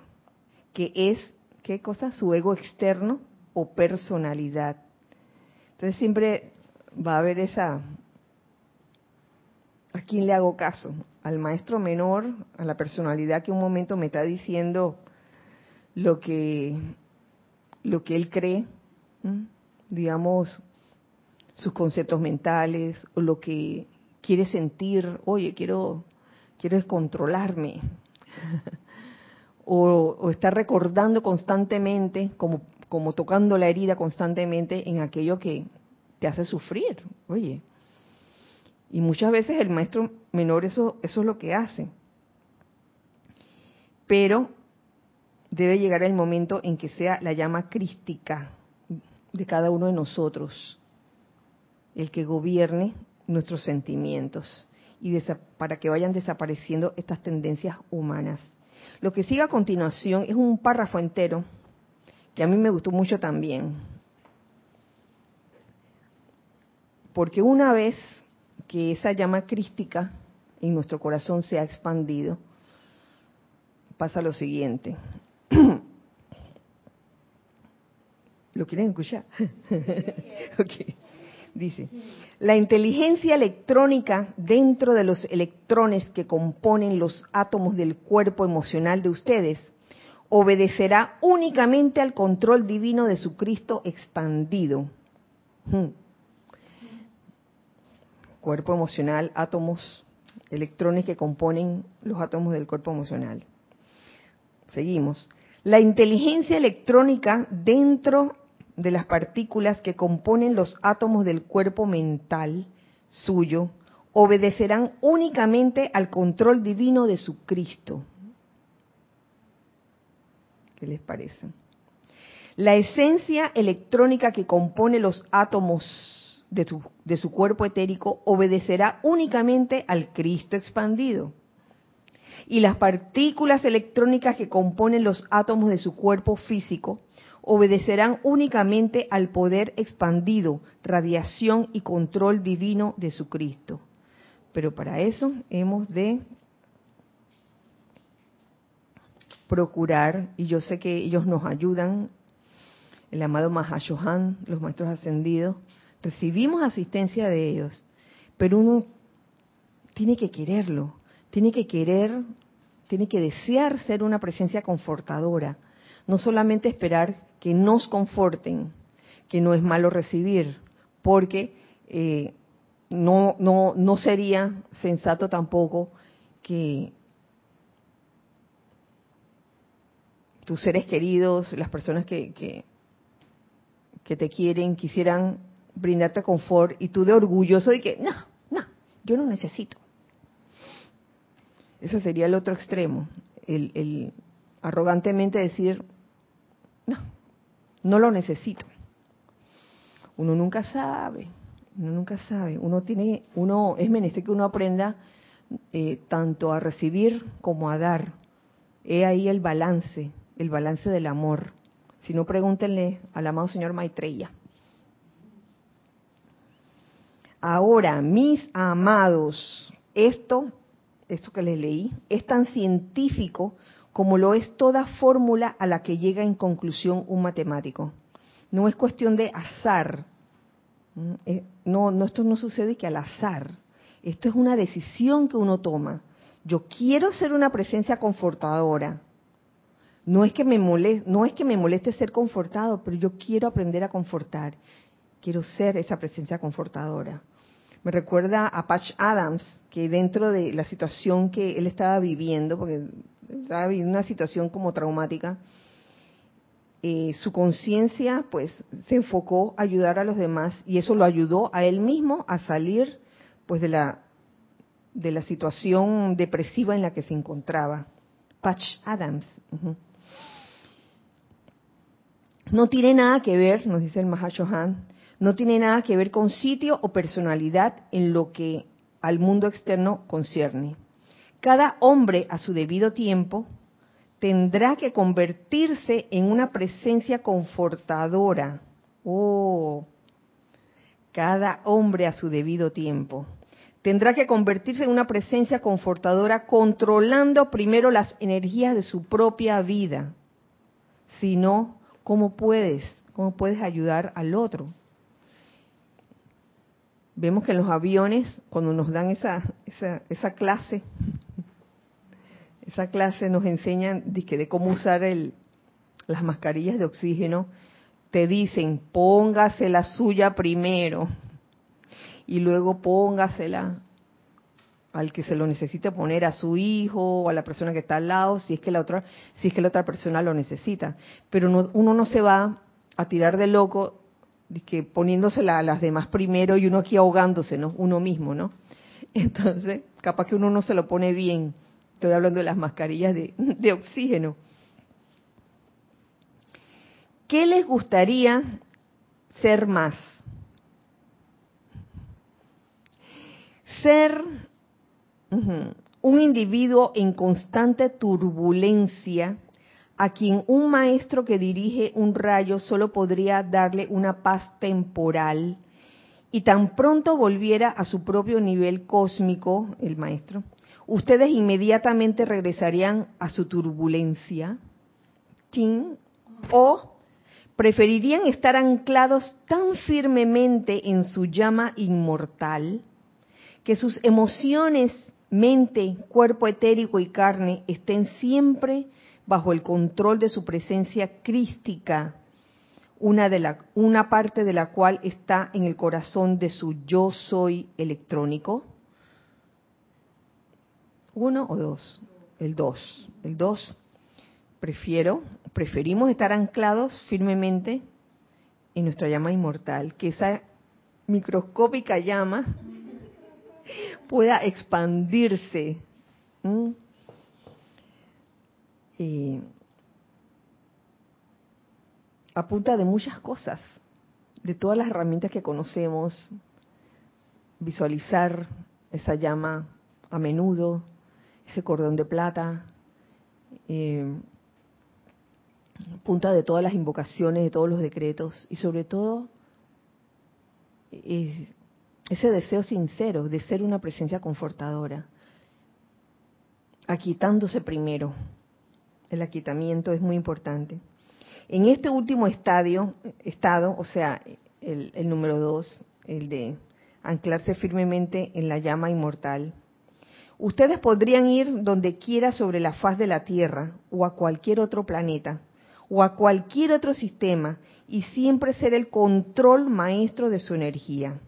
que es, ¿qué cosa? Su ego externo o personalidad. Entonces siempre va a haber esa, ¿a quién le hago caso? Al maestro menor, a la personalidad que un momento me está diciendo lo que, lo que él cree, digamos, sus conceptos mentales o lo que quiere sentir, oye, quiero, quiero descontrolarme. o, o estar recordando constantemente, como, tocando la herida constantemente en aquello que te hace sufrir, oye. Y muchas veces el maestro menor eso, eso es lo que hace. Pero debe llegar el momento en que sea la llama crística de cada uno de nosotros el que gobierne nuestros sentimientos y para que vayan desapareciendo estas tendencias humanas. Lo que sigue a continuación es un párrafo entero que a mí me gustó mucho también. Porque una vez que esa llama crística en nuestro corazón se ha expandido, pasa lo siguiente. ¿Lo quieren escuchar? okay. Dice, la inteligencia electrónica dentro de los electrones que componen los átomos del cuerpo emocional de ustedes obedecerá únicamente al control divino de su Cristo expandido. Hmm. Cuerpo emocional, átomos, electrones que componen los átomos del cuerpo emocional. Seguimos. La inteligencia electrónica dentro de las partículas que componen los átomos del cuerpo mental suyo obedecerán únicamente al control divino de su Cristo. ¿Qué les parece? La esencia electrónica que compone los átomos de su, de su cuerpo etérico obedecerá únicamente al Cristo expandido. Y las partículas electrónicas que componen los átomos de su cuerpo físico obedecerán únicamente al poder expandido, radiación y control divino de su Cristo. Pero para eso hemos de procurar, y yo sé que ellos nos ayudan, el amado Mahashohan, los maestros ascendidos, recibimos asistencia de ellos, pero uno tiene que quererlo, tiene que querer, tiene que desear ser una presencia confortadora, no solamente esperar que nos conforten, que no es malo recibir, porque eh, no, no, no sería sensato tampoco que tus seres queridos, las personas que, que, te quieren, quisieran brindarte confort y tú de orgulloso de que, no, no, yo no necesito. Ese sería el otro extremo, el arrogantemente decir, no, no lo necesito. Uno nunca sabe, uno nunca sabe. Uno tiene, uno es menester que uno aprenda eh, tanto a recibir como a dar. He ahí el balance, el balance del amor. Si no, pregúntenle al amado señor Maitreya. Ahora, mis amados, esto, esto que les leí, es tan científico como lo es toda fórmula a la que llega en conclusión un matemático. No es cuestión de azar. Mm, eh, no, esto no sucede que al azar. Esto es una decisión que uno toma. Yo quiero ser una presencia confortadora. No es que me no es que me moleste ser confortado, pero yo quiero aprender a confortar. Quiero ser esa presencia confortadora. Me recuerda a Patch Adams, que dentro de la situación que él estaba viviendo, porque una situación como traumática, eh, su conciencia pues se enfocó a ayudar a los demás y eso lo ayudó a él mismo a salir pues de la de la situación depresiva en la que se encontraba. Patch Adams. No tiene nada que ver, nos dice el Mahashohan, no tiene nada que ver con sitio o personalidad en lo que al mundo externo concierne. Cada hombre a su debido tiempo tendrá que convertirse en una presencia confortadora. Oh, cada hombre a su debido tiempo. Tendrá que convertirse en una presencia confortadora controlando primero las energías de su propia vida. Si no, ¿cómo puedes? ¿Cómo puedes ayudar al otro? Vemos que en los aviones, cuando nos dan esa, esa, esa clase esa clase nos enseñan de, cómo usar el, las mascarillas de oxígeno. Te dicen, póngase la suya primero. y luego póngasela al que se lo necesite poner a su hijo o a la persona que está al lado si es que la otra si es que la otra persona lo necesita pero uno no se va a tirar de loco que poniéndosela a las demás primero y uno aquí ahogándose no uno mismo no entonces capaz que uno no se lo pone bien estoy hablando de las mascarillas de, oxígeno. ¿qué les gustaría ser más ser un individuo en constante turbulencia a quien un maestro que dirige un rayo solo podría darle una paz temporal y tan pronto volviera a su propio nivel cósmico, el maestro, ustedes inmediatamente regresarían a su turbulencia. O preferirían estar anclados tan firmemente en su llama inmortal que sus emociones mente, cuerpo etérico y carne estén siempre bajo el control de su presencia crística, una, de la, una parte de la cual está en el corazón de su yo soy electrónico. ¿Uno o dos? El dos. El dos. Prefiero, preferimos estar anclados firmemente en nuestra llama inmortal, que esa microscópica llama pueda expandirse. a punta de muchas cosas, de todas las herramientas que conocemos, visualizar esa llama a menudo, ese cordón de plata, eh, punta de todas las invocaciones, de todos los decretos y sobre todo eh, ese deseo sincero de ser una presencia confortadora, aquitándose primero. El aquitamiento es muy importante. En este último estadio, estado, o sea, el, el número dos, el de anclarse firmemente en la llama inmortal, ustedes podrían ir donde quiera sobre la faz de la Tierra o a cualquier otro planeta o a cualquier otro sistema y siempre ser el control maestro de su energía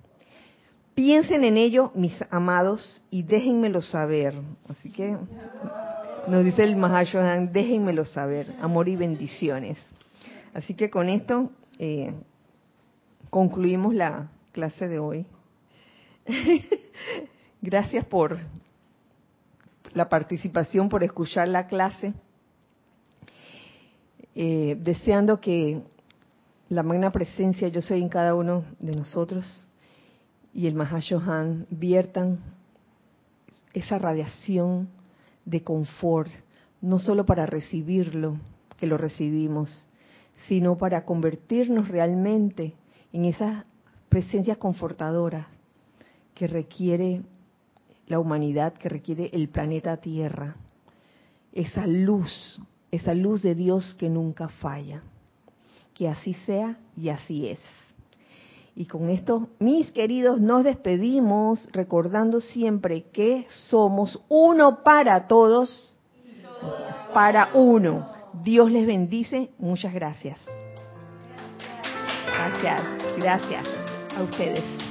Piensen en ello, mis amados, y déjenmelo saber. Así que nos dice el Mahashohan, déjenmelo saber. Amor y bendiciones. Así que con esto eh, concluimos la clase de hoy. Gracias por la participación, por escuchar la clase. Eh, deseando que la magna presencia yo soy en cada uno de nosotros y el Mahashohan viertan esa radiación de confort, no solo para recibirlo, que lo recibimos, sino para convertirnos realmente en esas presencias confortadoras que requiere la humanidad, que requiere el planeta Tierra. Esa luz, esa luz de Dios que nunca falla. Que así sea y así es. Y con esto, mis queridos, nos despedimos recordando siempre que somos uno para todos, para uno. Dios les bendice. Muchas gracias. Gracias, gracias a ustedes.